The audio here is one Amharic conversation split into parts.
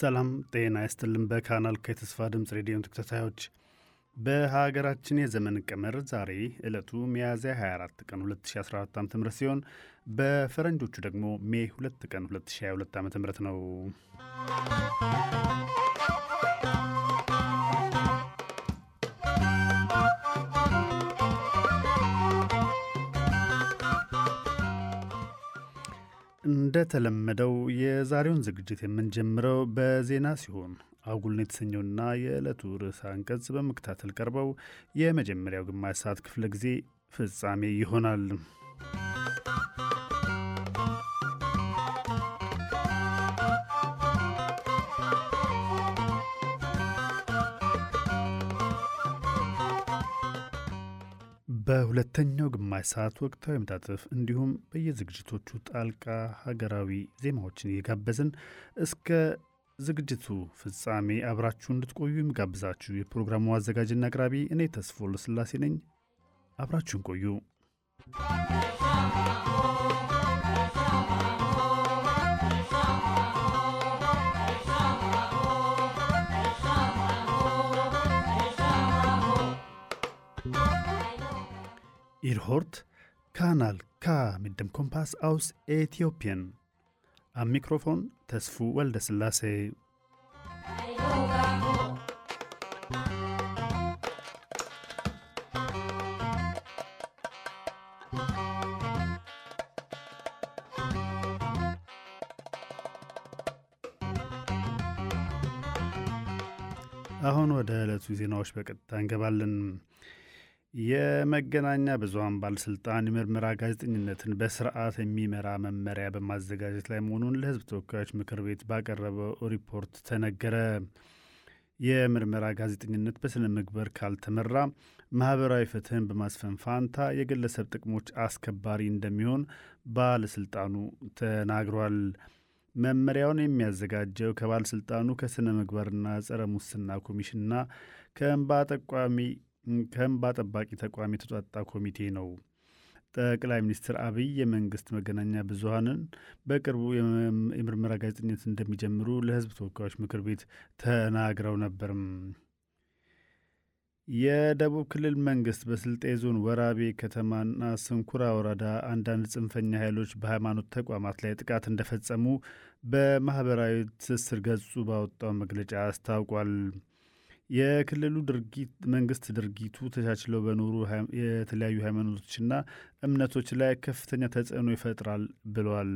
ሰላም ጤና ይስጥልን። በካናል ከተስፋ ድምፅ ሬዲዮን ተከታታዮች በሀገራችን የዘመን ቀመር ዛሬ ዕለቱ ሚያዝያ 24 ቀን 2014 ዓ ም ሲሆን በፈረንጆቹ ደግሞ ሜ 2 ቀን 2022 ዓ ም ነው። እንደተለመደው የዛሬውን ዝግጅት የምንጀምረው በዜና ሲሆን አጉልን የተሰኘውና የዕለቱ ርዕሰ አንቀጽ በመከታተል ቀርበው የመጀመሪያው ግማሽ ሰዓት ክፍለ ጊዜ ፍጻሜ ይሆናል። በሁለተኛው ግማሽ ሰዓት ወቅታዊ መጣጥፍ እንዲሁም በየዝግጅቶቹ ጣልቃ ሀገራዊ ዜማዎችን እየጋበዝን እስከ ዝግጅቱ ፍጻሜ አብራችሁ እንድትቆዩ የሚጋብዛችሁ የፕሮግራሙ አዘጋጅና አቅራቢ እኔ ተስፎ ለስላሴ ነኝ። አብራችሁን ቆዩ። Ihr hört Kanal K mit dem Kompass aus Äthiopien. Am Mikrofon Tesfu Waldeslassie. አሁን ወደ ዕለቱ ዜናዎች በቀጥታ እንገባለን። የመገናኛ ብዙኃን ባለስልጣን የምርመራ ጋዜጠኝነትን በስርዓት የሚመራ መመሪያ በማዘጋጀት ላይ መሆኑን ለሕዝብ ተወካዮች ምክር ቤት ባቀረበው ሪፖርት ተነገረ። የምርመራ ጋዜጠኝነት በስነ ምግባር ካልተመራ ማህበራዊ ፍትህን በማስፈን ፋንታ የግለሰብ ጥቅሞች አስከባሪ እንደሚሆን ባለስልጣኑ ተናግሯል። መመሪያውን የሚያዘጋጀው ከባለስልጣኑ ከስነ ምግባርና ጸረ ሙስና ኮሚሽንና ከእንባ ጠቋሚ ከእንባ ጠባቂ ተቋም የተጧጣ ኮሚቴ ነው። ጠቅላይ ሚኒስትር አብይ የመንግስት መገናኛ ብዙኃንን በቅርቡ የምርመራ ጋዜጠኝነት እንደሚጀምሩ ለህዝብ ተወካዮች ምክር ቤት ተናግረው ነበርም። የደቡብ ክልል መንግስት በስልጤ ዞን ወራቤ ከተማና ስንኩራ ወረዳ አንዳንድ ጽንፈኛ ኃይሎች በሃይማኖት ተቋማት ላይ ጥቃት እንደፈጸሙ በማኅበራዊ ትስስር ገጹ ባወጣው መግለጫ አስታውቋል። የክልሉ ድርጊት መንግስት ድርጊቱ ተቻችለው በኖሩ የተለያዩ ሃይማኖቶችና እምነቶች ላይ ከፍተኛ ተጽዕኖ ይፈጥራል ብለዋል።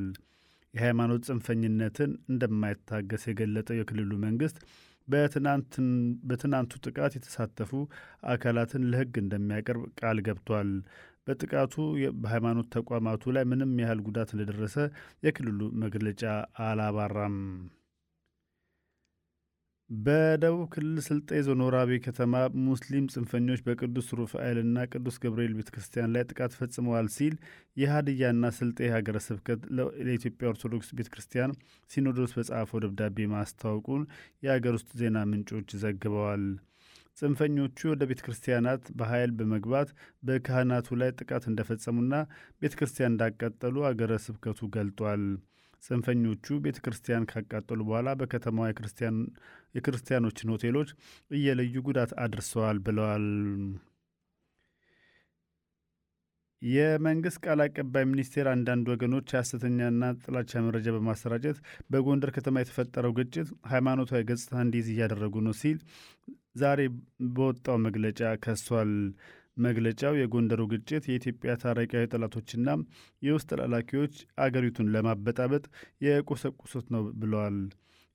የሃይማኖት ጽንፈኝነትን እንደማይታገስ የገለጠው የክልሉ መንግስት በትናንቱ ጥቃት የተሳተፉ አካላትን ለሕግ እንደሚያቀርብ ቃል ገብቷል። በጥቃቱ በሃይማኖት ተቋማቱ ላይ ምንም ያህል ጉዳት እንደደረሰ የክልሉ መግለጫ አላባራም። በደቡብ ክልል ስልጤ ዞን ወራቤ ከተማ ሙስሊም ጽንፈኞች በቅዱስ ሩፋኤልና ቅዱስ ገብርኤል ቤተ ክርስቲያን ላይ ጥቃት ፈጽመዋል ሲል የሀዲያና ስልጤ ሀገረ ስብከት ለኢትዮጵያ ኦርቶዶክስ ቤተ ክርስቲያን ሲኖዶስ በጻፈው ደብዳቤ ማስታወቁን የአገር ውስጥ ዜና ምንጮች ዘግበዋል። ጽንፈኞቹ ወደ ቤተ ክርስቲያናት በኃይል በመግባት በካህናቱ ላይ ጥቃት እንደፈጸሙና ቤተ ክርስቲያን እንዳቃጠሉ አገረ ስብከቱ ገልጧል። ጽንፈኞቹ ቤተ ክርስቲያን ካቃጠሉ በኋላ በከተማዋ የክርስቲያኖችን ሆቴሎች እየለዩ ጉዳት አድርሰዋል ብለዋል። የመንግስት ቃል አቀባይ ሚኒስቴር አንዳንድ ወገኖች ሐሰተኛና ጥላቻ መረጃ በማሰራጨት በጎንደር ከተማ የተፈጠረው ግጭት ሃይማኖታዊ ገጽታ እንዲይዝ እያደረጉ ነው ሲል ዛሬ በወጣው መግለጫ ከሷል። መግለጫው የጎንደሩ ግጭት የኢትዮጵያ ታሪካዊ ጠላቶችና የውስጥ ተላላኪዎች አገሪቱን ለማበጣበጥ የቆሰቁሱት ነው ብለዋል።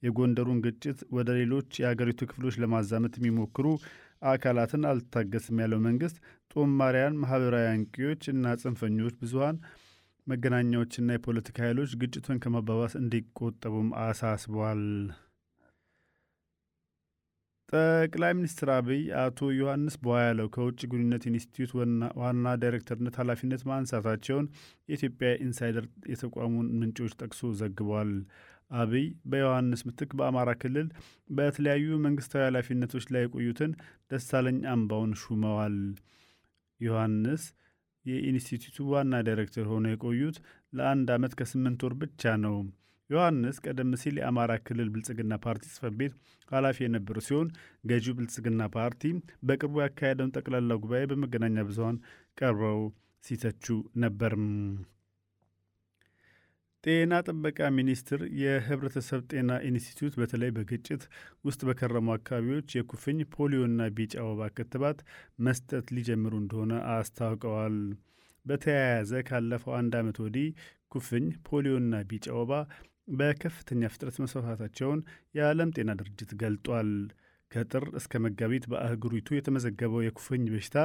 የጎንደሩን ግጭት ወደ ሌሎች የአገሪቱ ክፍሎች ለማዛመት የሚሞክሩ አካላትን አልታገስም ያለው መንግስት ጦማሪያን፣ ማህበራዊ አንቂዎች እና ጽንፈኞች ብዙሀን መገናኛዎችና የፖለቲካ ኃይሎች ግጭቱን ከማባባስ እንዲቆጠቡም አሳስቧል። ጠቅላይ ሚኒስትር አብይ አቶ ዮሐንስ ቧያለው ከውጭ ግንኙነት ኢንስቲትዩት ዋና ዳይሬክተርነት ኃላፊነት ማንሳታቸውን የኢትዮጵያ ኢንሳይደር የተቋሙን ምንጮች ጠቅሶ ዘግቧል። አብይ በዮሐንስ ምትክ በአማራ ክልል በተለያዩ መንግስታዊ ኃላፊነቶች ላይ የቆዩትን ደሳለኝ አምባውን ሹመዋል። ዮሐንስ የኢንስቲትዩቱ ዋና ዳይሬክተር ሆነው የቆዩት ለአንድ ዓመት ከስምንት ወር ብቻ ነው። ዮሐንስ ቀደም ሲል የአማራ ክልል ብልጽግና ፓርቲ ጽሕፈት ቤት ኃላፊ የነበሩ ሲሆን ገዢው ብልጽግና ፓርቲ በቅርቡ ያካሄደውን ጠቅላላ ጉባኤ በመገናኛ ብዙኃን ቀርበው ሲተቹ ነበርም። ጤና ጥበቃ ሚኒስቴር የህብረተሰብ ጤና ኢንስቲትዩት በተለይ በግጭት ውስጥ በከረሙ አካባቢዎች የኩፍኝ ፖሊዮና ቢጫ ወባ ክትባት መስጠት ሊጀምሩ እንደሆነ አስታውቀዋል። በተያያዘ ካለፈው አንድ ዓመት ወዲህ ኩፍኝ ፖሊዮና ቢጫ ወባ በከፍተኛ ፍጥነት መስፋፋታቸውን የዓለም ጤና ድርጅት ገልጧል። ከጥር እስከ መጋቢት በአህጉሪቱ የተመዘገበው የኩፍኝ በሽታ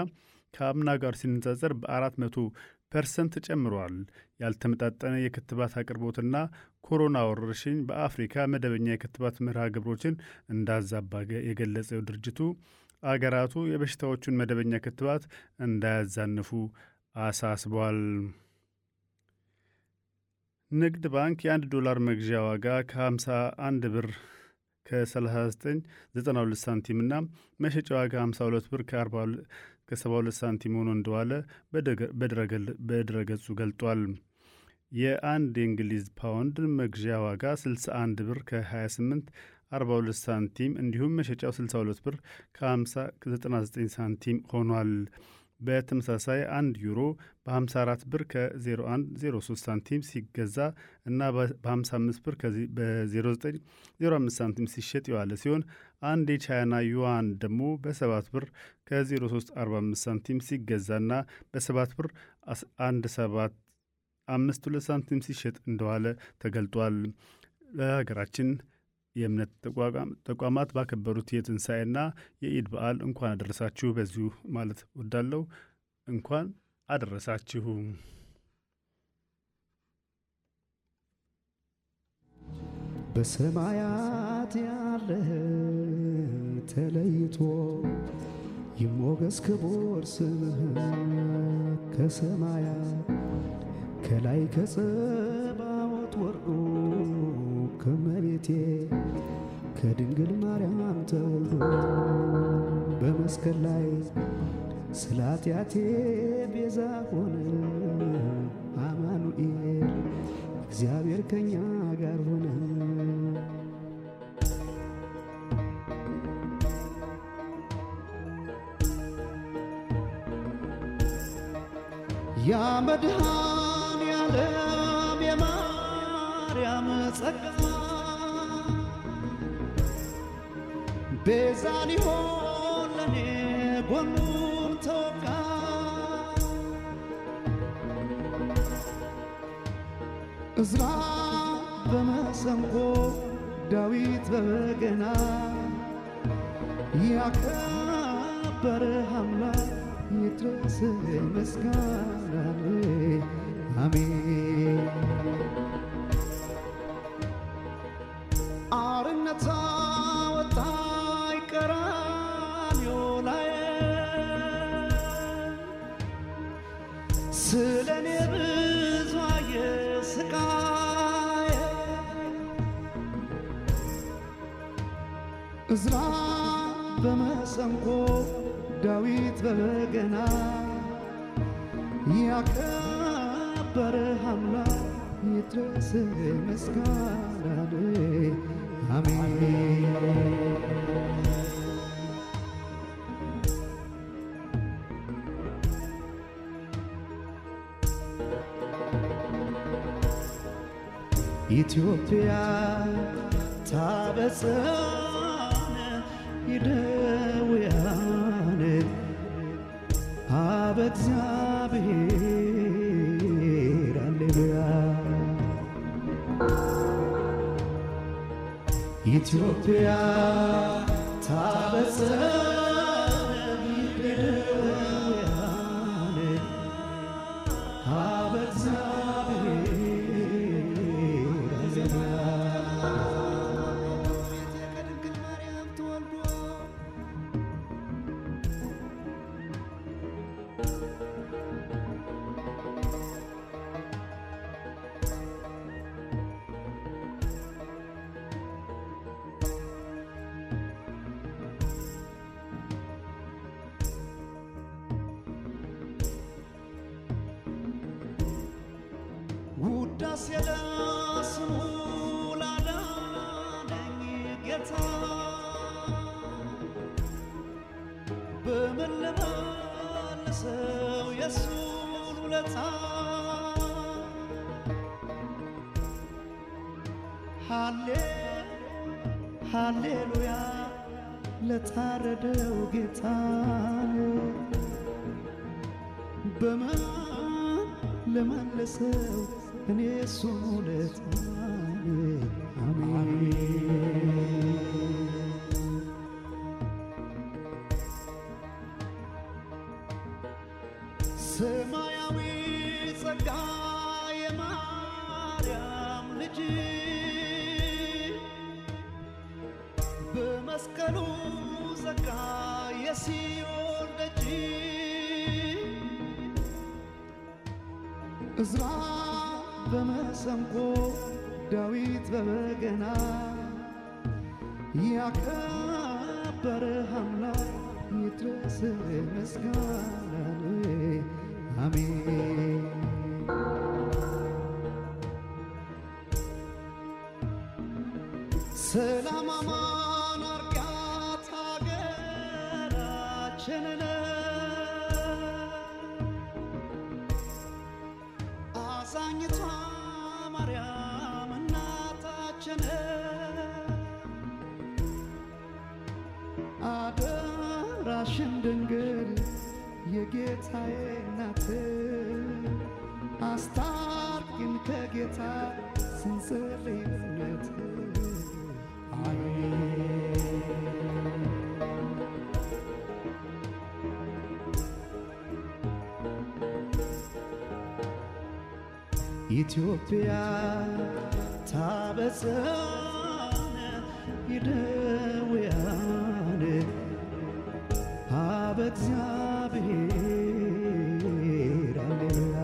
ከአምና ጋር ሲነጻጸር በአራት መቶ ፐርሰንት ጨምሯል። ያልተመጣጠነ የክትባት አቅርቦትና ኮሮና ወረርሽኝ በአፍሪካ መደበኛ የክትባት መርሃ ግብሮችን እንዳዛባ የገለጸው ድርጅቱ አገራቱ የበሽታዎቹን መደበኛ ክትባት እንዳያዛንፉ አሳስቧል። ንግድ ባንክ የአንድ ዶላር መግዣ ዋጋ ከ51 ብር ከ3992 ሳንቲም እና መሸጫ ዋጋ 52 ብር ከ72 ሳንቲም ሆኖ እንደዋለ በድረገጹ ገልጧል። የአንድ የእንግሊዝ ፓውንድ መግዣ ዋጋ 61 ብር ከ28 42 ሳንቲም እንዲሁም መሸጫው 62 ብር ከ50 ሳንቲም ሆኗል። በተመሳሳይ አንድ ዩሮ በ54 ብር ከ0103 ሳንቲም ሲገዛ እና በ55 ብር በ0905 ሳንቲም ሲሸጥ የዋለ ሲሆን አንድ የቻይና ዩዋን ደግሞ በ7 ብር ከ0345 ሳንቲም ሲገዛና በ7 ብር 1752 ሳንቲም ሲሸጥ እንደዋለ ተገልጧል። ለሀገራችን የእምነት ተቋማት ባከበሩት የትንሣኤና የኢድ በዓል እንኳን አደረሳችሁ በዚሁ ማለት ወዳለው እንኳን አደረሳችሁ። በሰማያት ያለ ተለይቶ ይሞገስ ክቡር ስምህ ከሰማያት ከላይ ከጸባዖት ወርዶ ከመቤቴ ከድንግል ማርያም ተወልዶ በመስቀል ላይ ስለ ኃጢአቴ ቤዛ ሆነ አማኑኤል እግዚአብሔር ከኛ ጋር ሆነ። ያ መድኃኔ ዓለም የማርያም ጸጋ ቤዛ ሊሆን ለኔ ጎኑን ተወጋ። እዝራ በመሰንቆ ዳዊት በበገና ያከበረ አምላክ ይድረስ ምስጋና አሜን። አርነት ወጣኝ ቀራንዮ ላይ ስለ እኔ ብዙ አየ እዝራ በመሰንቆ ዳዊት በበገና ያከበረ አምላክ ይድረስ ምስጋና አሜን። ኢትዮጵያ ታበጽሐነ ይደውያን እግዚአብሔር ሃሌሉያ ኢትዮጵያ ታበጽሕ ኢትዮጵያ ታበጽሕ ይደውያን ሀበ እግዚአብሔር ሃሌሉያ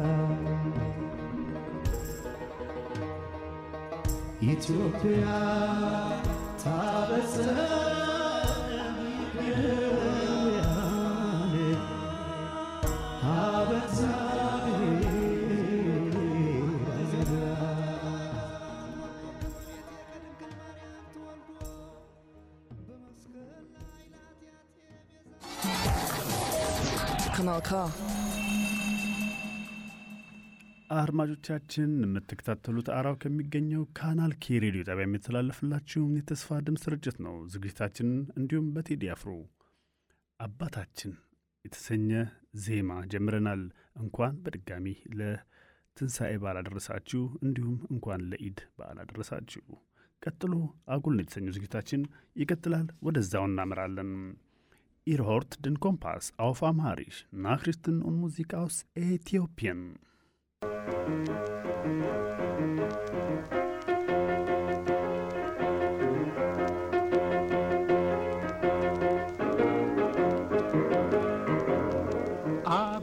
ኢትዮጵያ ታበጽሕ ይደውያን ሀበ እግዚአብሔር K. አድማጮቻችን የምትከታተሉት አራው ከሚገኘው ካናል ኬ ሬዲዮ ጣቢያ የሚተላለፍላችሁን የተስፋ ድምፅ ስርጭት ነው። ዝግጅታችንን እንዲሁም በቴዲ አፍሮ አባታችን የተሰኘ ዜማ ጀምረናል። እንኳን በድጋሚ ለትንሣኤ በዓል አደረሳችሁ፣ እንዲሁም እንኳን ለኢድ በዓል አደረሳችሁ። ቀጥሎ አጉል ነው የተሰኘው ዝግጅታችን ይቀጥላል። ወደዛው እናመራለን። Ihr hört den Kompass auf Amharisch, Nachrichten und Musik aus Äthiopien.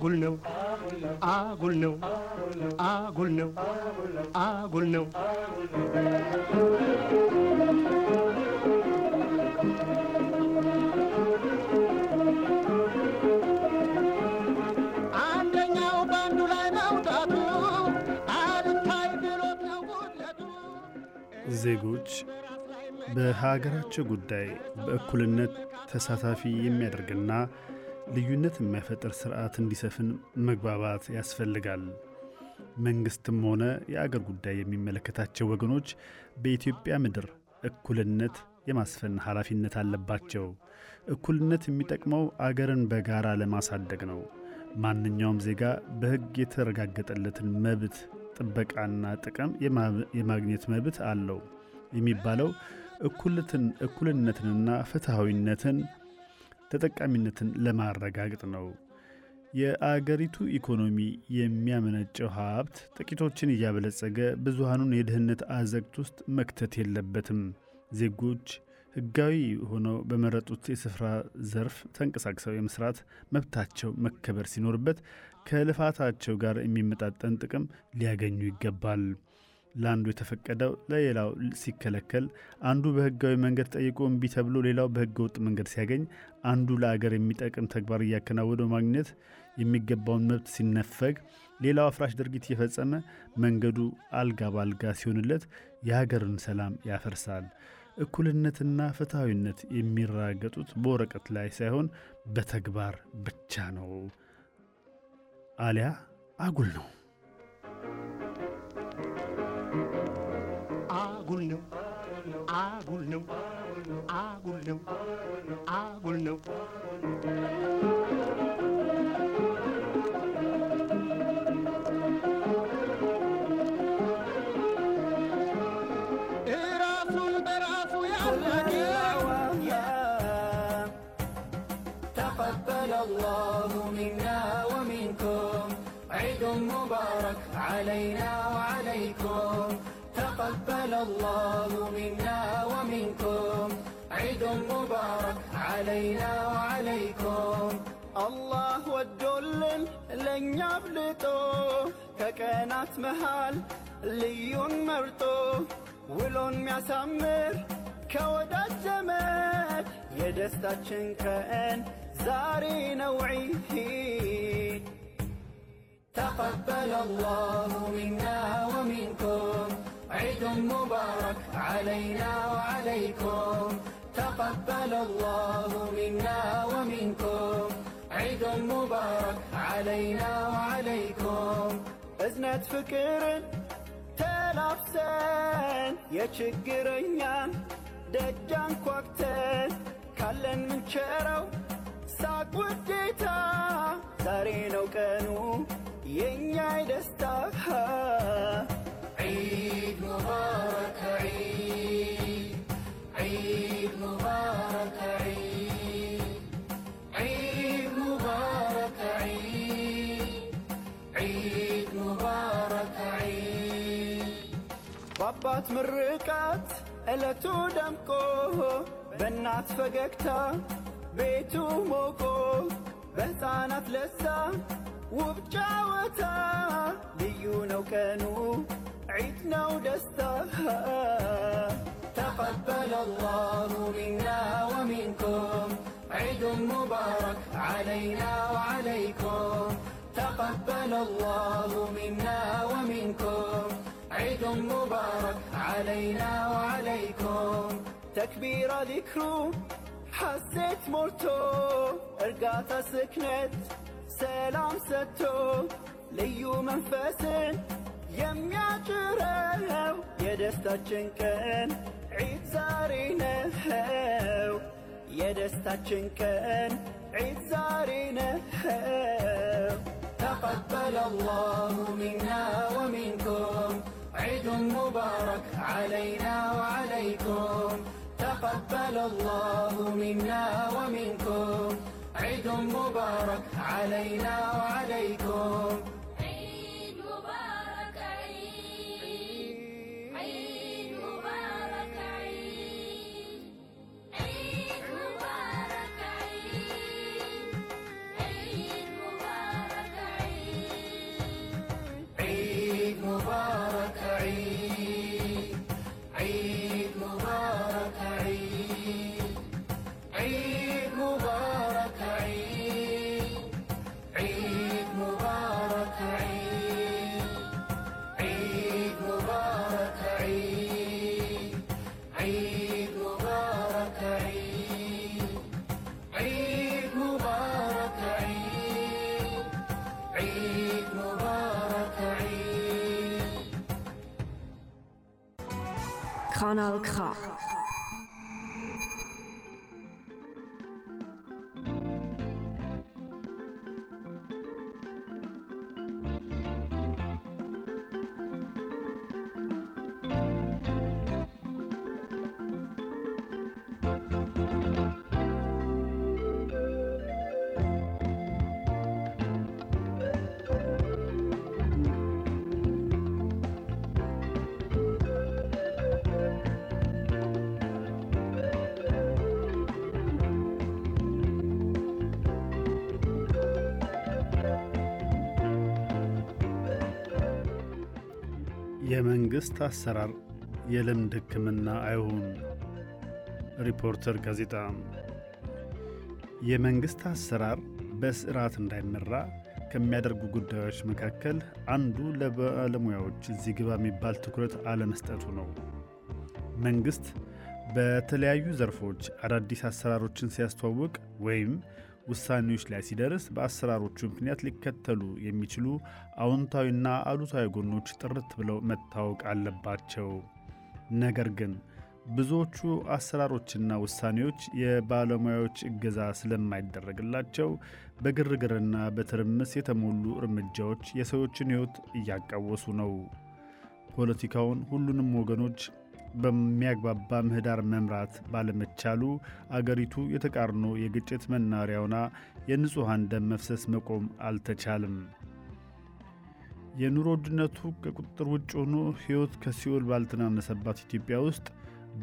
አጉል ነው አጉል ነው አጉል ነው አጉል ነው ዜጎች በሀገራቸው ጉዳይ በእኩልነት ተሳታፊ የሚያደርግና ልዩነት የማይፈጥር ስርዓት እንዲሰፍን መግባባት ያስፈልጋል። መንግስትም ሆነ የአገር ጉዳይ የሚመለከታቸው ወገኖች በኢትዮጵያ ምድር እኩልነት የማስፈን ኃላፊነት አለባቸው። እኩልነት የሚጠቅመው አገርን በጋራ ለማሳደግ ነው። ማንኛውም ዜጋ በሕግ የተረጋገጠለትን መብት ጥበቃና ጥቅም የማግኘት መብት አለው የሚባለው እኩልነትንና ፍትሐዊነትን ተጠቃሚነትን ለማረጋገጥ ነው። የአገሪቱ ኢኮኖሚ የሚያመነጨው ሀብት ጥቂቶችን እያበለጸገ ብዙሃኑን የድህነት አዘግት ውስጥ መክተት የለበትም። ዜጎች ሕጋዊ ሆነው በመረጡት የስፍራ ዘርፍ ተንቀሳቅሰው የመስራት መብታቸው መከበር ሲኖርበት ከልፋታቸው ጋር የሚመጣጠን ጥቅም ሊያገኙ ይገባል። ለአንዱ የተፈቀደው ለሌላው ሲከለከል፣ አንዱ በሕጋዊ መንገድ ጠይቆ እምቢ ተብሎ ሌላው በሕገ ወጥ መንገድ ሲያገኝ፣ አንዱ ለአገር የሚጠቅም ተግባር እያከናወነ ማግኘት የሚገባውን መብት ሲነፈግ፣ ሌላው አፍራሽ ድርጊት እየፈጸመ መንገዱ አልጋ ባልጋ ሲሆንለት የሀገርን ሰላም ያፈርሳል። እኩልነትና ፍትሐዊነት የሚረጋገጡት በወረቀት ላይ ሳይሆን በተግባር ብቻ ነው፣ አሊያ አጉል ነው። አጉል ነው። አጉል ነው። አጉል ነው። አጉል ነው علينا وعليكم አላህ ወዶልን ለእኛ አብልጦ ከቀናት መሃል ልዩን መርጦ ውሎን ሚያሳምር ከወዳጅ ዘመድ የደስታችን ቀን ዛሬ ነው ዒድ تقبل الله منا ومنكم عيد مبارك علينا وعليكم تقبل الله منا ومنكم عيد مبارك علينا وعليكم እዝነት ፍቅርን ተላብሰን የችግረኛን ደጃን ኳክተን ካለን ምንቸረው ሳቅ ውዴታ ዛሬ ነው ቀኑ የእኛ የደስታ عيد مبارك በአባት ምርቃት ዕለቱ ደምቆ በእናት ፈገግታ ቤቱ ሞቆ በሕፃናት ለሳ ውብ ጫወታ ልዩ ነው ቀኑ ዒድ ነው ደስታ تقبل الله منا ومنكم عيد مبارك علينا وعليكم تقبل الله منا ومنكم عيد مبارك علينا وعليكم. تكبير ذكرو حسيت مرتو رقاتا سكنت سلام ستو. ليو منفس يميا جرهو يدستا جنكن عيد زارينهو يدستا جنكن عيد زارينهو تقبل الله منا ومنكم. عيد مبارك علينا وعليكم. تقبل الله منا ومنكم. عيد مبارك علينا وعليكم. የመንግሥት አሰራር የልምድ ሕክምና አይሁን። ሪፖርተር ጋዜጣ የመንግሥት አሰራር በስርዓት እንዳይመራ ከሚያደርጉ ጉዳዮች መካከል አንዱ ለባለሙያዎች እዚህ ግባ የሚባል ትኩረት አለመስጠቱ ነው። መንግሥት በተለያዩ ዘርፎች አዳዲስ አሰራሮችን ሲያስተዋውቅ ወይም ውሳኔዎች ላይ ሲደርስ በአሰራሮቹ ምክንያት ሊከተሉ የሚችሉ አዎንታዊና አሉታዊ ጎኖች ጥርት ብለው መታወቅ አለባቸው። ነገር ግን ብዙዎቹ አሰራሮችና ውሳኔዎች የባለሙያዎች እገዛ ስለማይደረግላቸው በግርግርና በትርምስ የተሞሉ እርምጃዎች የሰዎችን ሕይወት እያቃወሱ ነው። ፖለቲካውን ሁሉንም ወገኖች በሚያግባባ ምህዳር መምራት ባለመቻሉ አገሪቱ የተቃርኖ የግጭት መናሪያ ሆና የንጹሐን ደም መፍሰስ መቆም አልተቻልም። የኑሮ ውድነቱ ከቁጥጥር ውጭ ሆኖ ሕይወት ከሲኦል ባልተናነሰባት ኢትዮጵያ ውስጥ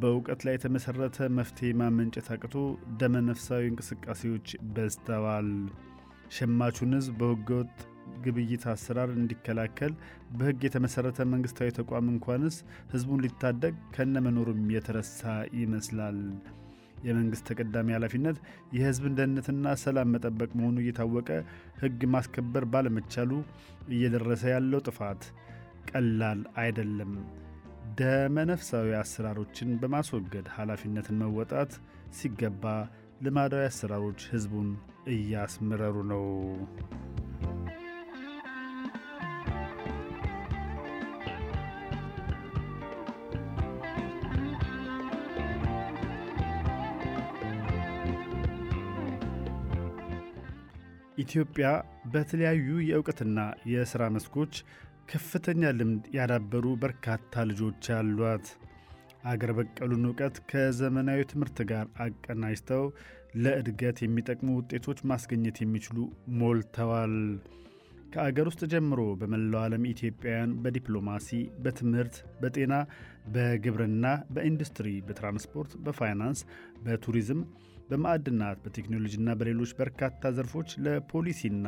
በእውቀት ላይ የተመሠረተ መፍትሔ ማመንጨት አቅቶ ደመ ነፍሳዊ እንቅስቃሴዎች በዝተዋል። ሸማቹን ሕዝብ በሕገወጥ ግብይት አሰራር እንዲከላከል በሕግ የተመሠረተ መንግሥታዊ ተቋም እንኳንስ ሕዝቡን ሊታደግ ከነመኖሩም የተረሳ ይመስላል። የመንግሥት ተቀዳሚ ኃላፊነት የሕዝብን ደህንነትና ሰላም መጠበቅ መሆኑ እየታወቀ ሕግ ማስከበር ባለመቻሉ እየደረሰ ያለው ጥፋት ቀላል አይደለም። ደመነፍሳዊ አሰራሮችን በማስወገድ ኃላፊነትን መወጣት ሲገባ ልማዳዊ አሰራሮች ሕዝቡን እያስመረሩ ነው። ኢትዮጵያ በተለያዩ የእውቀትና የሥራ መስኮች ከፍተኛ ልምድ ያዳበሩ በርካታ ልጆች አሏት። አገር በቀሉን እውቀት ከዘመናዊ ትምህርት ጋር አቀናጅተው ለእድገት የሚጠቅሙ ውጤቶች ማስገኘት የሚችሉ ሞልተዋል። ከአገር ውስጥ ጀምሮ በመላው ዓለም ኢትዮጵያውያን በዲፕሎማሲ፣ በትምህርት፣ በጤና፣ በግብርና፣ በኢንዱስትሪ፣ በትራንስፖርት፣ በፋይናንስ፣ በቱሪዝም በማዕድናት በቴክኖሎጂና በሌሎች በርካታ ዘርፎች ለፖሊሲና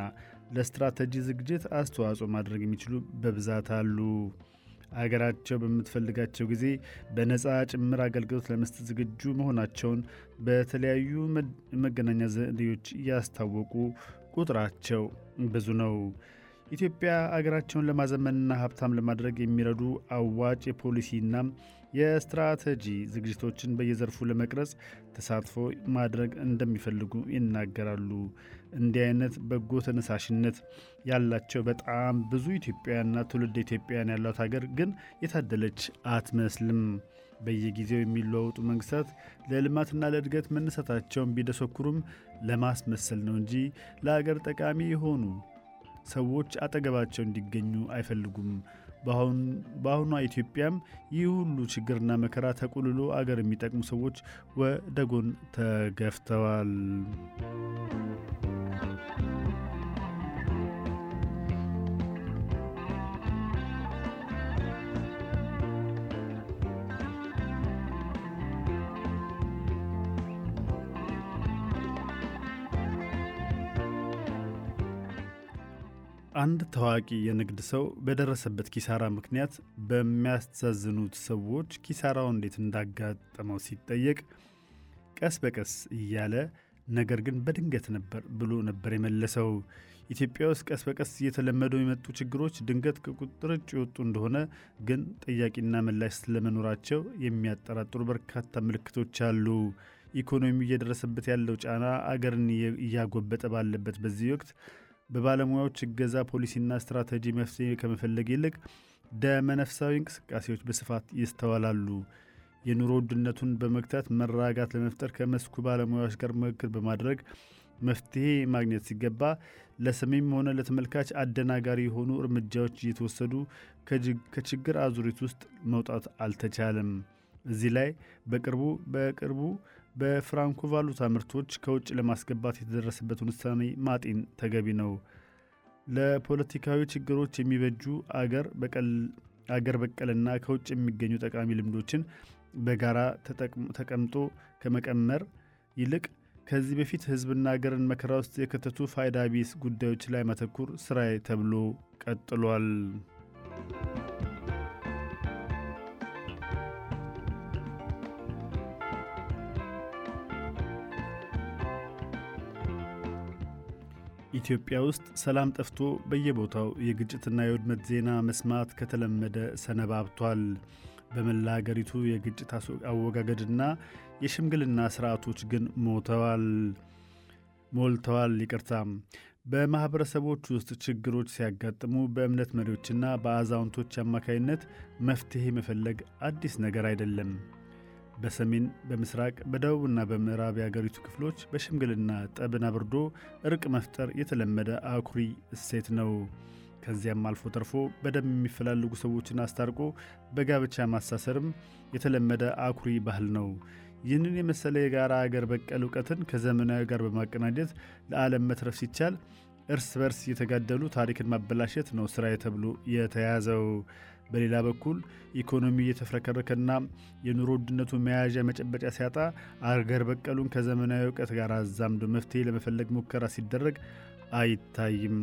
ለስትራቴጂ ዝግጅት አስተዋጽኦ ማድረግ የሚችሉ በብዛት አሉ። አገራቸው በምትፈልጋቸው ጊዜ በነፃ ጭምር አገልግሎት ለመስጠት ዝግጁ መሆናቸውን በተለያዩ መገናኛ ዘዴዎች እያስታወቁ ቁጥራቸው ብዙ ነው። ኢትዮጵያ አገራቸውን ለማዘመንና ሀብታም ለማድረግ የሚረዱ አዋጭ የፖሊሲና የስትራቴጂ ዝግጅቶችን በየዘርፉ ለመቅረጽ ተሳትፎ ማድረግ እንደሚፈልጉ ይናገራሉ። እንዲህ አይነት በጎ ተነሳሽነት ያላቸው በጣም ብዙ ኢትዮጵያውያንና ትውልድ ኢትዮጵያውያን ያላት ሀገር ግን የታደለች አትመስልም። በየጊዜው የሚለዋወጡ መንግስታት ለልማትና ለእድገት መነሳታቸውን ቢደሰኩሩም ለማስመሰል ነው እንጂ ለሀገር ጠቃሚ የሆኑ ሰዎች አጠገባቸው እንዲገኙ አይፈልጉም። በአሁኗ ኢትዮጵያም ይህ ሁሉ ችግርና መከራ ተቆልሎ አገር የሚጠቅሙ ሰዎች ወደ ጎን ተገፍተዋል። አንድ ታዋቂ የንግድ ሰው በደረሰበት ኪሳራ ምክንያት በሚያስተዛዝኑት ሰዎች ኪሳራው እንዴት እንዳጋጠመው ሲጠየቅ ቀስ በቀስ እያለ ነገር ግን በድንገት ነበር ብሎ ነበር የመለሰው። ኢትዮጵያ ውስጥ ቀስ በቀስ እየተለመዱ የመጡ ችግሮች ድንገት ከቁጥጥር ውጭ የወጡ እንደሆነ ግን ጥያቄና ምላሽ ስለመኖራቸው የሚያጠራጥሩ በርካታ ምልክቶች አሉ። ኢኮኖሚው እየደረሰበት ያለው ጫና አገርን እያጎበጠ ባለበት በዚህ ወቅት በባለሙያዎች እገዛ ፖሊሲና ስትራቴጂ መፍትሄ ከመፈለግ ይልቅ ደመነፍሳዊ እንቅስቃሴዎች በስፋት ይስተዋላሉ። የኑሮ ውድነቱን በመግታት መረጋጋት ለመፍጠር ከመስኩ ባለሙያዎች ጋር ምክክር በማድረግ መፍትሄ ማግኘት ሲገባ ለሰሚም ሆነ ለተመልካች አደናጋሪ የሆኑ እርምጃዎች እየተወሰዱ ከችግር አዙሪት ውስጥ መውጣት አልተቻለም። እዚህ ላይ በቅርቡ በቅርቡ በፍራንኮ ቫሉታ ምርቶች ከውጭ ለማስገባት የተደረሰበትን ውሳኔ ማጤን ተገቢ ነው። ለፖለቲካዊ ችግሮች የሚበጁ አገር በቀልና ከውጭ የሚገኙ ጠቃሚ ልምዶችን በጋራ ተቀምጦ ከመቀመር ይልቅ ከዚህ በፊት ሕዝብና ሀገርን መከራ ውስጥ የከተቱ ፋይዳ ቢስ ጉዳዮች ላይ ማተኩር ስራዬ ተብሎ ቀጥሏል። ኢትዮጵያ ውስጥ ሰላም ጠፍቶ በየቦታው የግጭትና የውድመት ዜና መስማት ከተለመደ ሰነባብቷል። በመላ አገሪቱ የግጭት አወጋገድና የሽምግልና ስርዓቶች ግን ሞተዋል ሞልተዋል። ይቅርታም በማኅበረሰቦች ውስጥ ችግሮች ሲያጋጥሙ በእምነት መሪዎችና በአዛውንቶች አማካይነት መፍትሔ መፈለግ አዲስ ነገር አይደለም። በሰሜን በምስራቅ በደቡብና በምዕራብ የአገሪቱ ክፍሎች በሽምግልና ጠብን አብርዶ እርቅ መፍጠር የተለመደ አኩሪ እሴት ነው። ከዚያም አልፎ ተርፎ በደም የሚፈላለጉ ሰዎችን አስታርቆ በጋብቻ ማሳሰርም የተለመደ አኩሪ ባህል ነው። ይህንን የመሰለ የጋራ አገር በቀል እውቀትን ከዘመናዊ ጋር በማቀናጀት ለዓለም መትረፍ ሲቻል እርስ በርስ እየተጋደሉ ታሪክን ማበላሸት ነው ስራዬ ተብሎ የተያዘው። በሌላ በኩል ኢኮኖሚ እየተፍረከረከና የኑሮ ውድነቱ መያዣ መጨበጫ ሲያጣ አገር በቀሉን ከዘመናዊ እውቀት ጋር አዛምዶ መፍትሔ ለመፈለግ ሙከራ ሲደረግ አይታይም።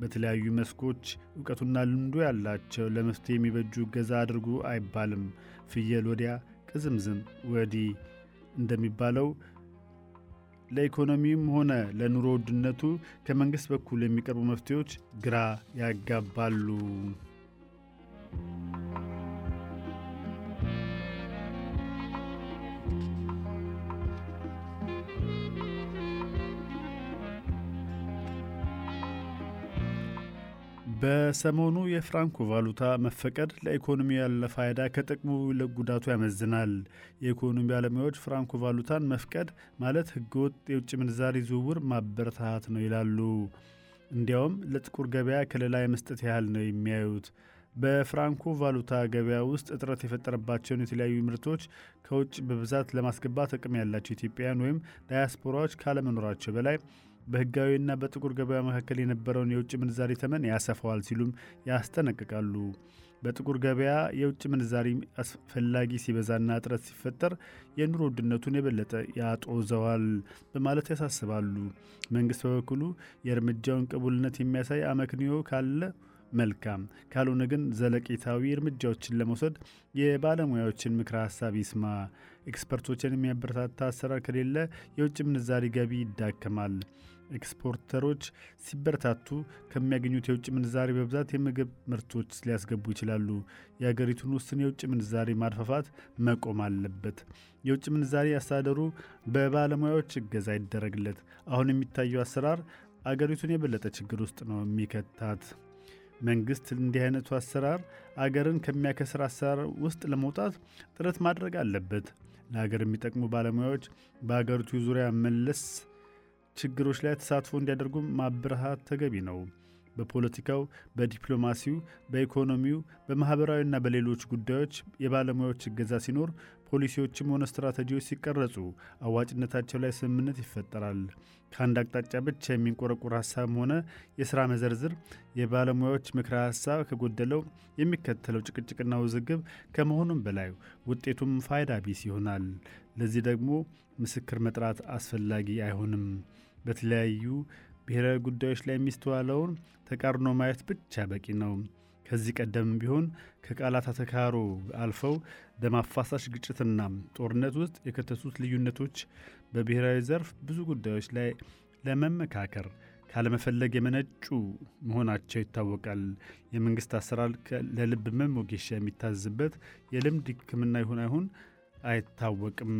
በተለያዩ መስኮች እውቀቱና ልምዱ ያላቸው ለመፍትሔ የሚበጁ እገዛ አድርጉ አይባልም። ፍየል ወዲያ ቅዝምዝም ወዲህ እንደሚባለው ለኢኮኖሚውም ሆነ ለኑሮ ውድነቱ ከመንግሥት በኩል የሚቀርቡ መፍትሄዎች ግራ ያጋባሉ። በሰሞኑ የፍራንኮ ቫሉታ መፈቀድ ለኢኮኖሚ ያለ ፋይዳ ከጥቅሙ ይልቅ ጉዳቱ ያመዝናል። የኢኮኖሚ ባለሙያዎች ፍራንኮ ቫሉታን መፍቀድ ማለት ሕገወጥ የውጭ ምንዛሪ ዝውውር ማበረታታት ነው ይላሉ። እንዲያውም ለጥቁር ገበያ ከለላ የመስጠት ያህል ነው የሚያዩት። በፍራንኮ ቫሉታ ገበያ ውስጥ እጥረት የፈጠረባቸውን የተለያዩ ምርቶች ከውጭ በብዛት ለማስገባት አቅም ያላቸው ኢትዮጵያውያን ወይም ዳያስፖራዎች ካለመኖራቸው በላይ በህጋዊና በጥቁር ገበያ መካከል የነበረውን የውጭ ምንዛሪ ተመን ያሰፋዋል ሲሉም ያስጠነቅቃሉ። በጥቁር ገበያ የውጭ ምንዛሪ አስፈላጊ ሲበዛና እጥረት ሲፈጠር የኑሮ ውድነቱን የበለጠ ያጦዘዋል በማለት ያሳስባሉ። መንግስት በበኩሉ የእርምጃውን ቅቡልነት የሚያሳይ አመክንዮ ካለ መልካም፣ ካልሆነ ግን ዘለቄታዊ እርምጃዎችን ለመውሰድ የባለሙያዎችን ምክረ ሀሳብ ይስማ። ኤክስፖርተሮችን የሚያበረታታ አሰራር ከሌለ የውጭ ምንዛሪ ገቢ ይዳከማል። ኤክስፖርተሮች ሲበረታቱ ከሚያገኙት የውጭ ምንዛሪ በብዛት የምግብ ምርቶች ሊያስገቡ ይችላሉ። የአገሪቱን ውስን የውጭ ምንዛሪ ማድፋፋት መቆም አለበት። የውጭ ምንዛሪ አስተዳደሩ በባለሙያዎች እገዛ ይደረግለት። አሁን የሚታየው አሰራር አገሪቱን የበለጠ ችግር ውስጥ ነው የሚከታት። መንግስት እንዲህ አይነቱ አሰራር አገርን ከሚያከስር አሰራር ውስጥ ለመውጣት ጥረት ማድረግ አለበት። ለሀገር የሚጠቅሙ ባለሙያዎች በሀገሪቱ ዙሪያ መለስ ችግሮች ላይ ተሳትፎ እንዲያደርጉ ማበረታት ተገቢ ነው። በፖለቲካው፣ በዲፕሎማሲው፣ በኢኮኖሚው፣ በማኅበራዊና በሌሎች ጉዳዮች የባለሙያዎች እገዛ ሲኖር ፖሊሲዎችም ሆነ ስትራቴጂዎች ሲቀረጹ አዋጭነታቸው ላይ ስምምነት ይፈጠራል። ከአንድ አቅጣጫ ብቻ የሚንቆረቁር ሀሳብም ሆነ የሥራ መዘርዝር የባለሙያዎች ምክረ ሀሳብ ከጎደለው የሚከተለው ጭቅጭቅና ውዝግብ ከመሆኑም በላይ ውጤቱም ፋይዳ ቢስ ይሆናል። ለዚህ ደግሞ ምስክር መጥራት አስፈላጊ አይሆንም። በተለያዩ ብሔራዊ ጉዳዮች ላይ የሚስተዋለውን ተቃርኖ ማየት ብቻ በቂ ነው። ከዚህ ቀደም ቢሆን ከቃላት አተካሮ አልፈው ደም ግጭትና ጦርነት ውስጥ የከተቱት ልዩነቶች በብሔራዊ ዘርፍ ብዙ ጉዳዮች ላይ ለመመካከር ካለመፈለግ የመነጩ መሆናቸው ይታወቃል። የመንግሥት አሰራር ለልብ ህመም ወጌሻ የሚታዝበት የልምድ ሕክምና ይሁን አይሁን አይታወቅም።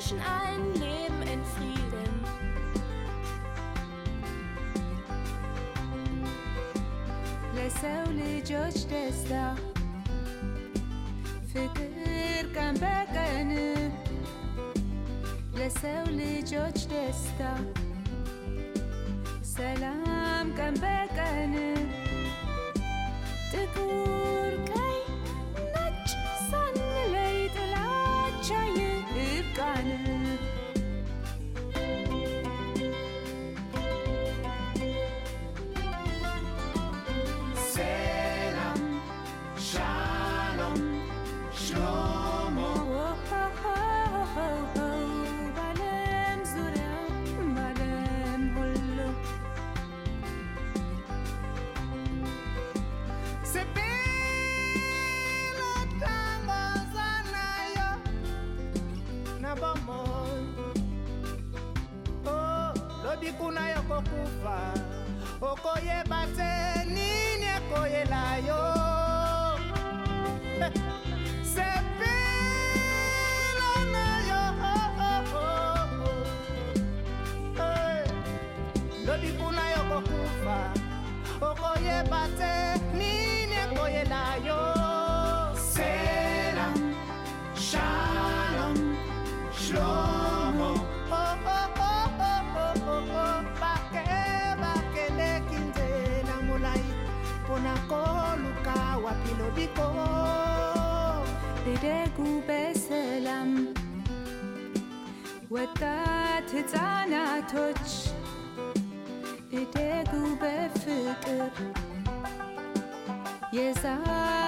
Menschen ein Leben in Frieden. Lesauli George Testa Fikir Kambekane Lesauli George Testa Salam Kambekane Tekur የዛሬ አበባዎች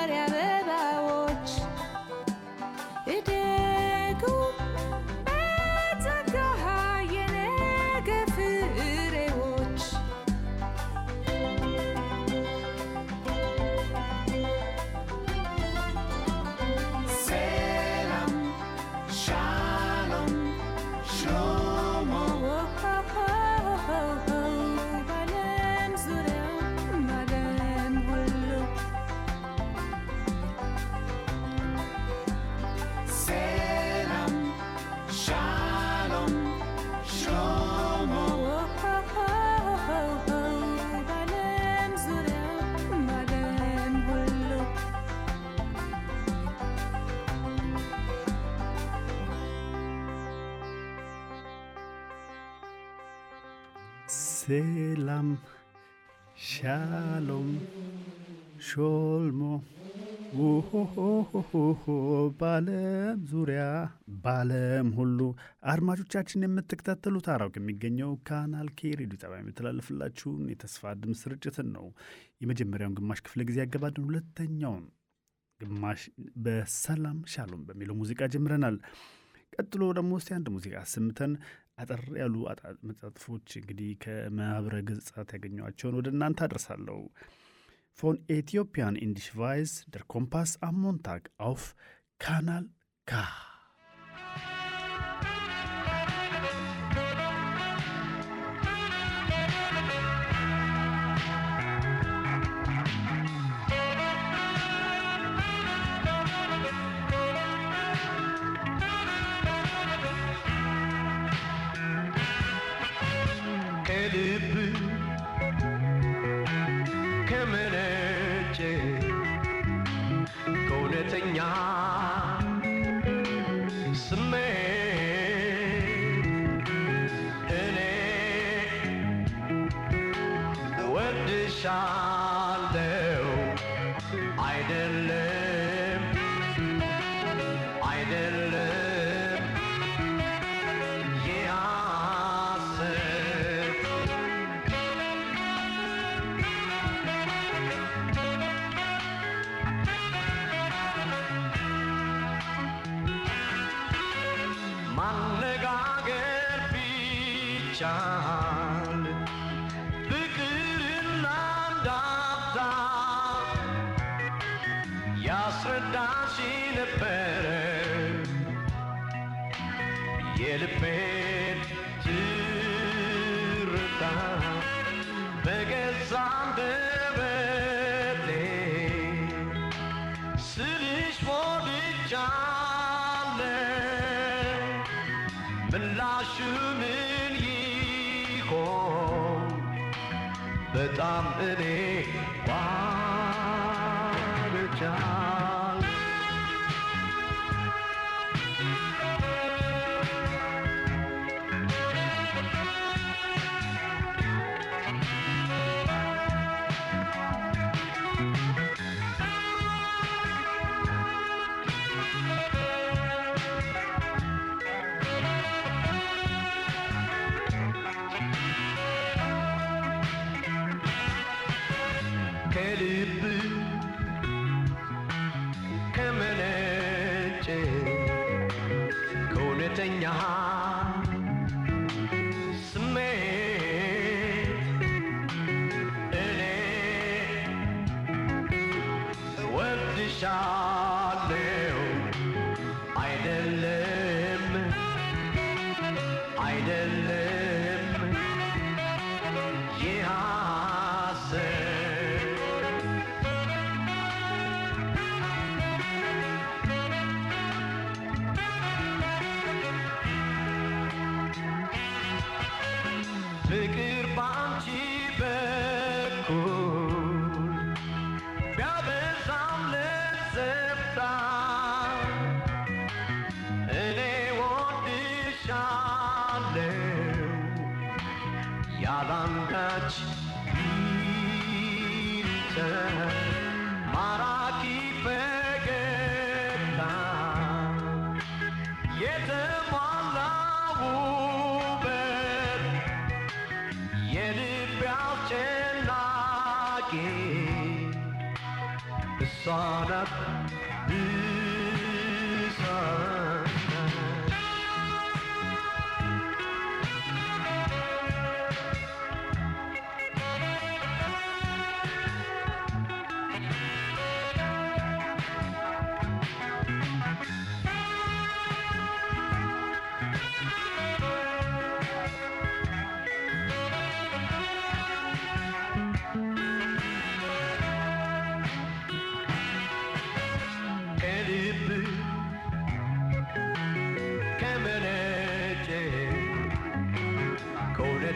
ሴላም ሻሎም ሾልሞ ባለም ዙሪያ ባለም ሁሉ አድማጮቻችን የምትከታተሉት አራውቅ የሚገኘው ካናል ኬ ሬዲዮ ጣቢያ የሚተላለፍላችሁን የተስፋ ድምፅ ስርጭትን ነው። የመጀመሪያውን ግማሽ ክፍለ ጊዜ ያገባድን፣ ሁለተኛውን ግማሽ በሰላም ሻሎም በሚለው ሙዚቃ ጀምረናል። ቀጥሎ ደግሞ እስቲ አንድ ሙዚቃ አሰምተን አጠር ያሉ አጣ- መጣጥፎች እንግዲህ ከማህበረ ገጻት ያገኟቸውን ወደ እናንተ አደርሳለሁ። von Äthiopien in die Schweiz der Kompass am Montag auf Kanal K ከልብ ከልብ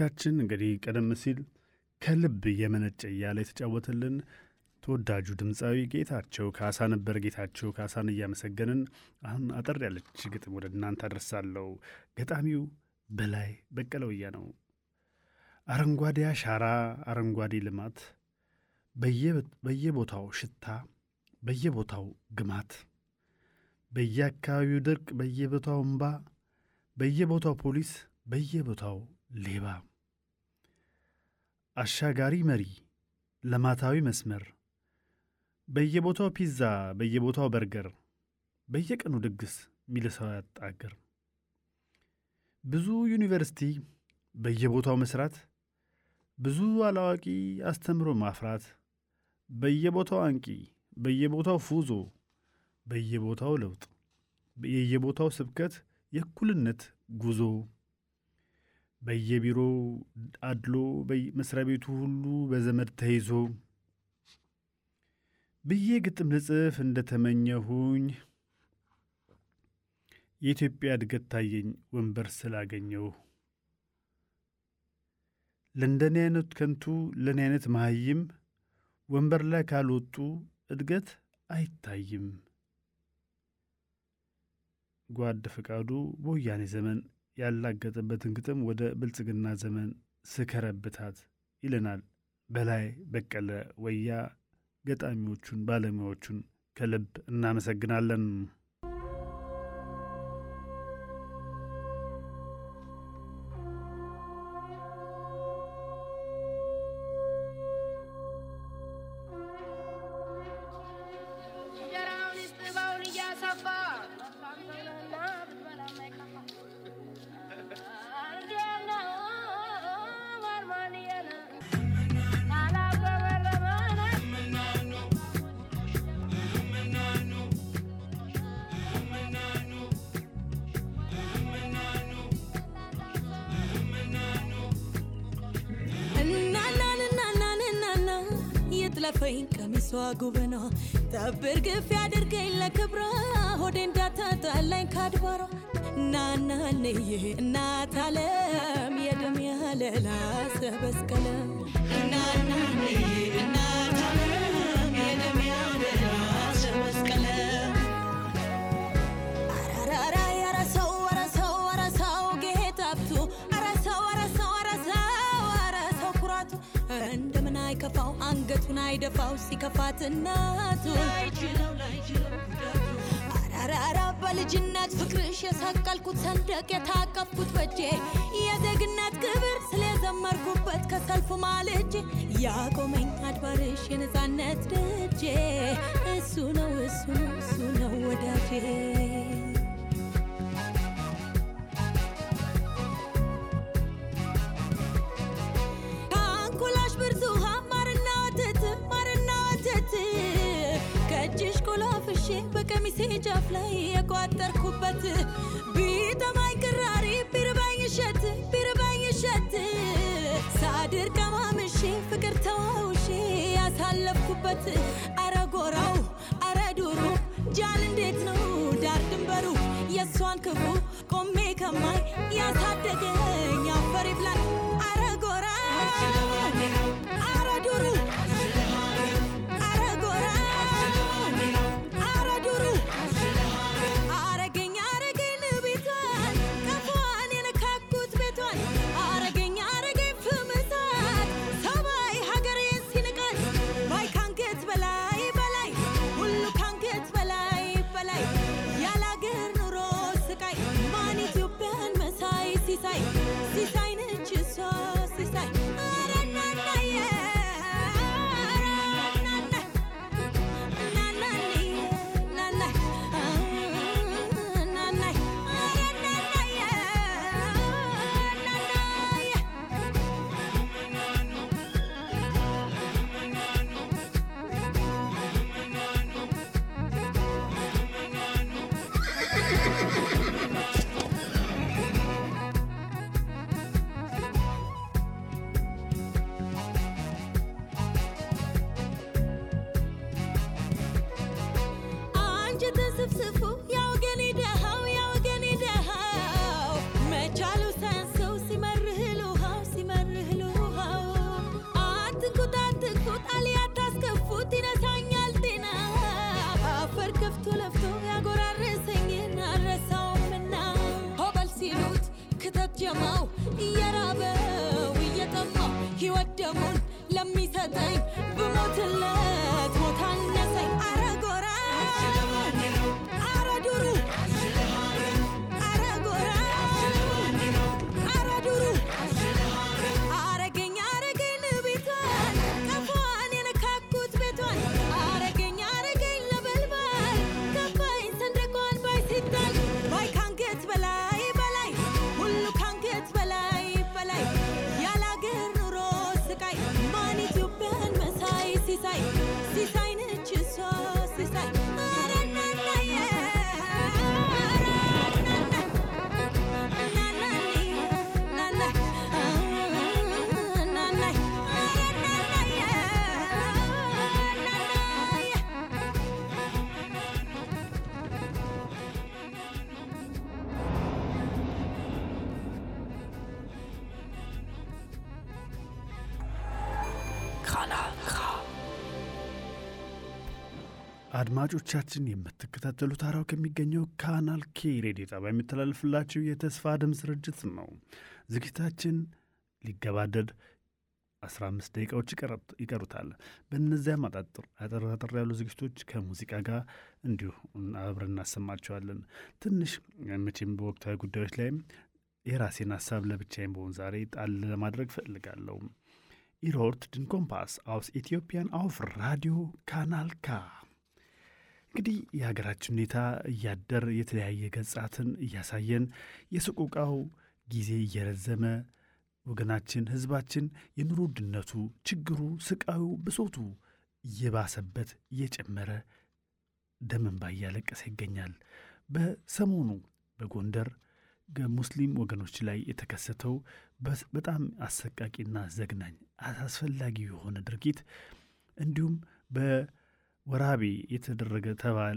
አድማጮቻችን እንግዲህ ቀደም ሲል ከልብ የመነጨ እያለ የተጫወተልን ተወዳጁ ድምፃዊ ጌታቸው ካሳ ነበር። ጌታቸው ካሳን እያመሰገንን አሁን አጠር ያለች ግጥም ወደ እናንተ አደርሳለሁ። ገጣሚው በላይ በቀለውያ ነው። አረንጓዴ አሻራ፣ አረንጓዴ ልማት፣ በየቦታው ሽታ፣ በየቦታው ግማት፣ በየአካባቢው ድርቅ፣ በየቦታው እምባ፣ በየቦታው ፖሊስ፣ በየቦታው ሌባ፣ አሻጋሪ መሪ፣ ለማታዊ መስመር። በየቦታው ፒዛ፣ በየቦታው በርገር፣ በየቀኑ ድግስ ሚል ሰው ያጣ አገር ብዙ ዩኒቨርሲቲ በየቦታው መስራት፣ ብዙ አላዋቂ አስተምሮ ማፍራት፣ በየቦታው አንቂ፣ በየቦታው ፉዞ፣ በየቦታው ለውጥ፣ በየቦታው ስብከት፣ የእኩልነት ጉዞ፣ በየቢሮው አድሎ፣ መስሪያ ቤቱ ሁሉ በዘመድ ተይዞ ብዬ ግጥም ልጽፍ እንደተመኘሁኝ የኢትዮጵያ እድገት ታየኝ ወንበር ስላገኘው። ለእንደኔ አይነት ከንቱ ለእኔ አይነት መሃይም ወንበር ላይ ካልወጡ እድገት አይታይም። ጓድ ፈቃዱ በወያኔ ዘመን ያላገጠበትን ግጥም ወደ ብልጽግና ዘመን ስከረብታት ይለናል በላይ በቀለ ወያ። ገጣሚዎቹን ባለሙያዎቹን ከልብ እናመሰግናለን። ያቆመኝ አድባርሽ የነፃነት ደጄ እሱ ነው እሱ ነው እሱ ነው ወዳጄ። ከአንኮላሽ ብርቱካን ማርና ወተት ማርና ወተት። ከእጅሽ ኮላፍሼ በቀሚሴ ጫፍ ላይ የቋጠርኩበት ቢጠማኝ ቅራሪ ቢርባኝ እሸት ቢርባኝ እሸት። ሳድር ቀማምሼ ፍቅር ተዋውሼ ያሳለፍኩበት አረ ጎራው አረ ዱሩ ጃን እንዴት ነው? ዳር ድንበሩ የእሷን ክፉ ቆሜ ከማይ ያሳደገኝ አፈር ይብላኝ አረ ጎራ አድማጮቻችን የምትከታተሉት አራው ከሚገኘው ካናል ኬ ሬዲዮ ጣቢያ የሚተላለፍላችሁ የተስፋ ድምፅ ስርጭት ነው። ዝግጅታችን ሊገባደድ 15 ደቂቃዎች ይቀሩታል። በእነዚያም አጣጥር አጠር ያሉ ዝግጅቶች ከሙዚቃ ጋር እንዲሁ አብረን እናሰማቸዋለን። ትንሽ መቼም በወቅታዊ ጉዳዮች ላይም የራሴን ሀሳብ ለብቻዬን በሆን ዛሬ ጣል ለማድረግ ፈልጋለሁ። Ihr hört den Kompass aus Äthiopien auf Radio Kanal K እንግዲህ የሀገራችን ሁኔታ እያደር የተለያየ ገጻትን እያሳየን የሰቆቃው ጊዜ እየረዘመ ወገናችን ህዝባችን የኑሮ ውድነቱ፣ ችግሩ፣ ስቃዩ፣ ብሶቱ እየባሰበት እየጨመረ ደም እንባ እያለቀሰ ይገኛል። በሰሞኑ በጎንደር ሙስሊም ወገኖች ላይ የተከሰተው በጣም አሰቃቂና ዘግናኝ አስፈላጊ የሆነ ድርጊት እንዲሁም በወራቤ የተደረገ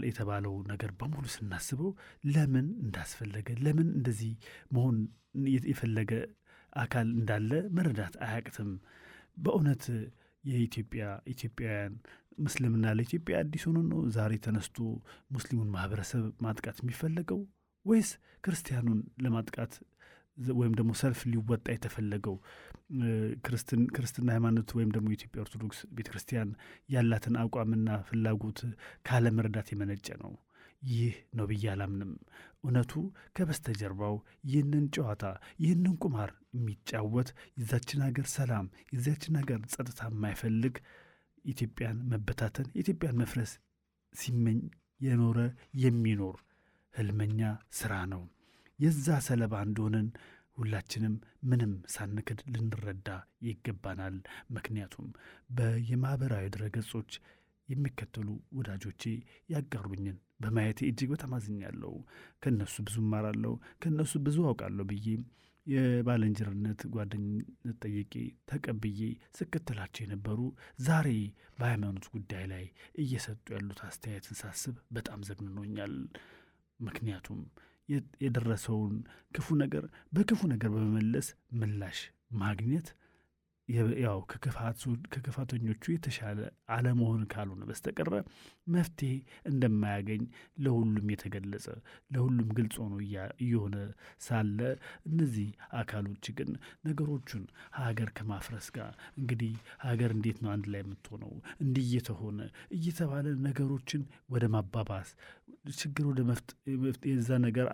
የተባለው ነገር በሙሉ ስናስበው ለምን እንዳስፈለገ ለምን እንደዚህ መሆን የፈለገ አካል እንዳለ መረዳት አያቅትም። በእውነት የኢትዮጵያ ኢትዮጵያውያን ምስልምና ለኢትዮጵያ አዲስ ሆኖ ነው ዛሬ ተነስቶ ሙስሊሙን ማህበረሰብ ማጥቃት የሚፈለገው ወይስ ክርስቲያኑን ለማጥቃት ወይም ደግሞ ሰልፍ ሊወጣ የተፈለገው ክርስትና ሃይማኖት ወይም ደግሞ የኢትዮጵያ ኦርቶዶክስ ቤተ ክርስቲያን ያላትን አቋምና ፍላጎት ካለመረዳት የመነጨ ነው? ይህ ነው ብዬ አላምንም። እውነቱ ከበስተጀርባው ይህንን ጨዋታ ይህንን ቁማር የሚጫወት የዛችን ሀገር ሰላም የዛችን ሀገር ጸጥታ የማይፈልግ ኢትዮጵያን መበታተን የኢትዮጵያን መፍረስ ሲመኝ የኖረ የሚኖር ህልመኛ ስራ ነው። የዛ ሰለባ እንደሆንን ሁላችንም ምንም ሳንክድ ልንረዳ ይገባናል። ምክንያቱም በየማኅበራዊ ድረገጾች የሚከተሉ ወዳጆቼ ያጋሩኝን በማየቴ እጅግ በጣም አዝኛለሁ። ከእነሱ ብዙ እማራለሁ፣ ከእነሱ ብዙ አውቃለሁ ብዬ የባልንጀርነት ጓደኝነት ጠይቄ ተቀብዬ ስከተላቸው የነበሩ ዛሬ በሃይማኖት ጉዳይ ላይ እየሰጡ ያሉት አስተያየትን ሳስብ በጣም ዘግንኖኛል። ምክንያቱም የደረሰውን ክፉ ነገር በክፉ ነገር በመመለስ ምላሽ ማግኘት ያው ከክፋተኞቹ የተሻለ አለመሆን ካልሆነ በስተቀረ መፍትሄ እንደማያገኝ ለሁሉም የተገለጸ ለሁሉም ግልጽ ሆኖ እየሆነ ሳለ እነዚህ አካሎች ግን ነገሮቹን ሀገር ከማፍረስ ጋር እንግዲህ ሀገር እንዴት ነው አንድ ላይ የምትሆነው? እንዲህ እየተሆነ እየተባለ ነገሮችን ወደ ማባባስ ችግር ወደ የዛ ነገር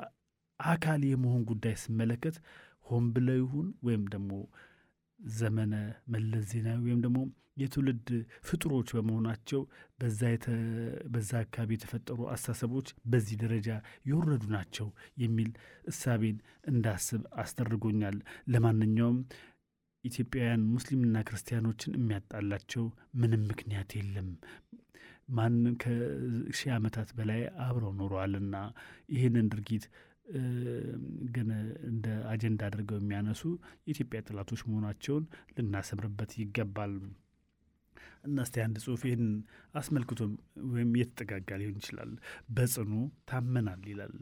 አካል የመሆን ጉዳይ ስመለከት ሆን ብለው ይሁን ወይም ደግሞ ዘመነ መለስ ዜናዊ ወይም ደግሞ የትውልድ ፍጡሮች በመሆናቸው በዛ አካባቢ የተፈጠሩ አስተሳሰቦች በዚህ ደረጃ የወረዱ ናቸው የሚል እሳቤን እንዳስብ አስደርጎኛል። ለማንኛውም ኢትዮጵያውያን ሙስሊምና ክርስቲያኖችን የሚያጣላቸው ምንም ምክንያት የለም። ማን ከሺህ ዓመታት በላይ አብረው ኖረዋልና ይህንን ድርጊት ግን እንደ አጀንዳ አድርገው የሚያነሱ የኢትዮጵያ ጠላቶች መሆናቸውን ልናሰምርበት ይገባል። እና እስቲ አንድ ጽሑፍ ይህን አስመልክቶ ወይም የተጠጋጋ ሊሆን ይችላል። በጽኑ ታመናል ይላል።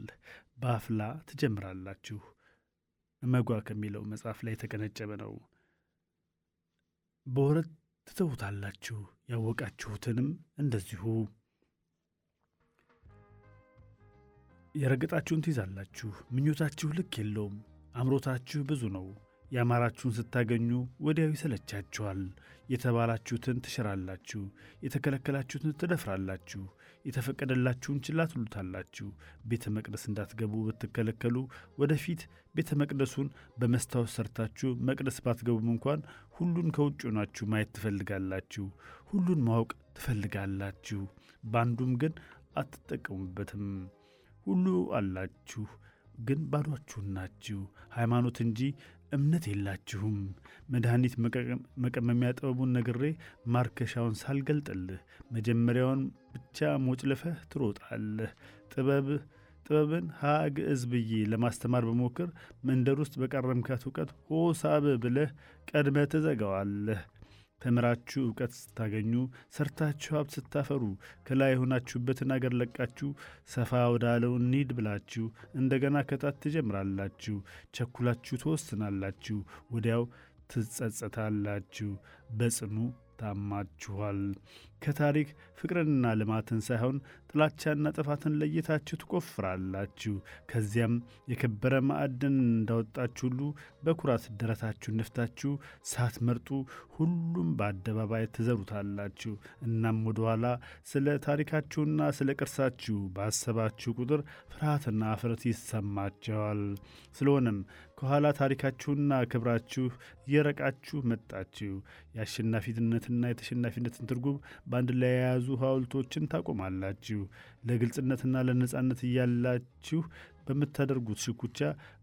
በአፍላ ትጀምራላችሁ እመጓ ከሚለው መጽሐፍ ላይ የተቀነጨበ ነው። በወረት ትተውታላችሁ፣ ያወቃችሁትንም እንደዚሁ የረገጣችሁን ትይዛላችሁ። ምኞታችሁ ልክ የለውም። አምሮታችሁ ብዙ ነው። ያማራችሁን ስታገኙ ወዲያው ይሰለቻችኋል። የተባላችሁትን ትሽራላችሁ፣ የተከለከላችሁትን ትደፍራላችሁ፣ የተፈቀደላችሁን ችላ ትሉታላችሁ። ቤተ መቅደስ እንዳትገቡ ብትከለከሉ ወደፊት ቤተ መቅደሱን በመስታወት ሰርታችሁ መቅደስ ባትገቡም እንኳን ሁሉን ከውጭ ሆናችሁ ማየት ትፈልጋላችሁ። ሁሉን ማወቅ ትፈልጋላችሁ። በአንዱም ግን አትጠቀሙበትም። ሁሉ አላችሁ፣ ግን ባዷችሁን ናችሁ። ሃይማኖት እንጂ እምነት የላችሁም። መድኃኒት መቀመሚያ ጥበቡን ነግሬ ማርከሻውን ሳልገልጥልህ መጀመሪያውን ብቻ ሞጭልፈህ ትሮጣለህ። ጥበብ ጥበብን ሀ ብዬ ለማስተማር በሞክር መንደር ውስጥ በቀረምካት እውቀት ሆሳብ ብለህ ቀድመህ ትዘጋዋለህ። ተምራችሁ እውቀት ስታገኙ ሰርታችሁ ሀብት ስታፈሩ ከላይ የሆናችሁበትን አገር ለቃችሁ ሰፋ ወዳለው እንሂድ ብላችሁ እንደገና ከታች ትጀምራላችሁ። ቸኩላችሁ ትወስናላችሁ፣ ወዲያው ትጸጸታላችሁ። በጽኑ ታማችኋል። ከታሪክ ፍቅርንና ልማትን ሳይሆን ጥላቻና ጥፋትን ለይታችሁ ትቆፍራላችሁ። ከዚያም የከበረ ማዕድን እንዳወጣችሁ ሁሉ በኩራት ደረታችሁ ነፍታችሁ ሳትመርጡ ሁሉም በአደባባይ ትዘሩታላችሁ። እናም ወደኋላ ስለ ታሪካችሁና ስለ ቅርሳችሁ ባሰባችሁ ቁጥር ፍርሃትና እፍረት ይሰማቸዋል። ስለሆነም ከኋላ ታሪካችሁና ክብራችሁ እየረቃችሁ መጣችሁ። የአሸናፊነትና የተሸናፊነትን ትርጉም በአንድ ላይ የያዙ ሐውልቶችን ታቆማላችሁ። ለግልጽነትና ለነጻነት እያላችሁ በምታደርጉት ሽኩቻ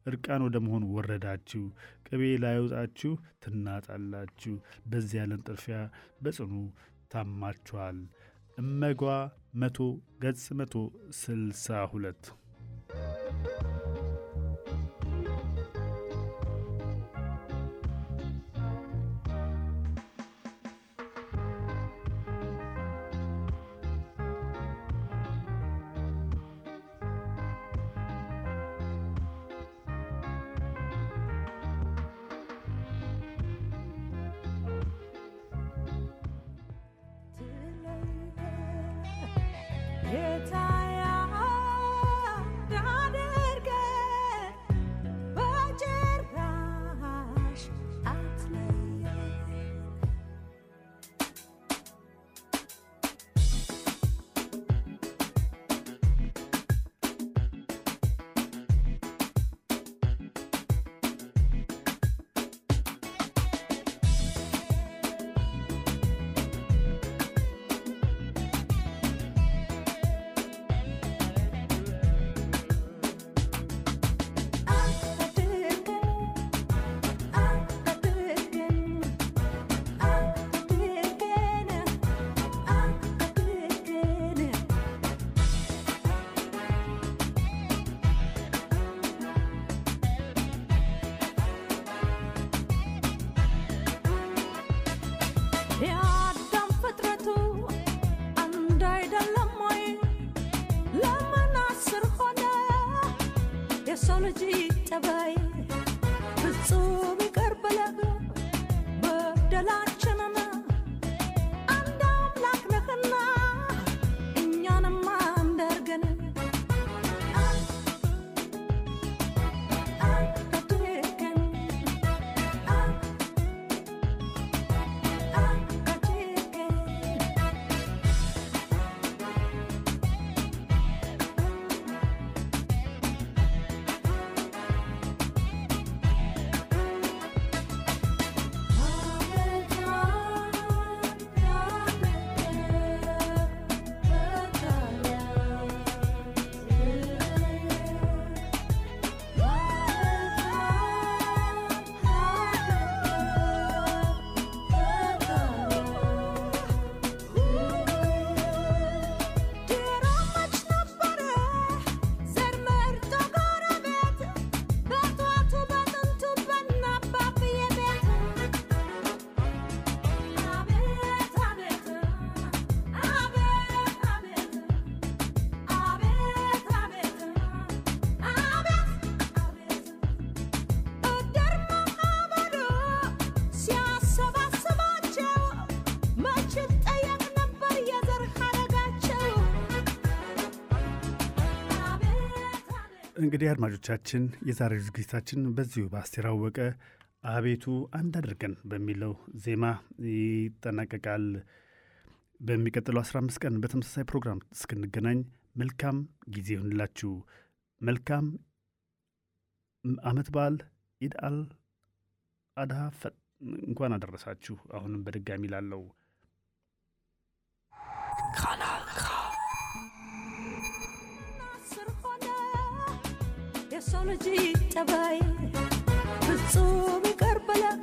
እርቃን ወደ መሆን ወረዳችሁ። ቅቤ ላይወጣችሁ ትናጣላችሁ። በዚህ ያለን ጥርፊያ በጽኑ ታማችኋል። እመጓ መቶ ገጽ መቶ ስልሳ ሁለት Here time. እንግዲህ አድማጮቻችን የዛሬ ዝግጅታችን በዚሁ በአስቴር አወቀ አቤቱ አንድ አድርገን በሚለው ዜማ ይጠናቀቃል። በሚቀጥለው 15 ቀን በተመሳሳይ ፕሮግራም እስክንገናኝ መልካም ጊዜ ይሁንላችሁ። መልካም አመት በዓል ኢድ አል አድሃ እንኳን አደረሳችሁ። አሁንም በድጋሚ ላለው የሰው ልጅ ጠባይ ፍጹም ይቅር ብለህ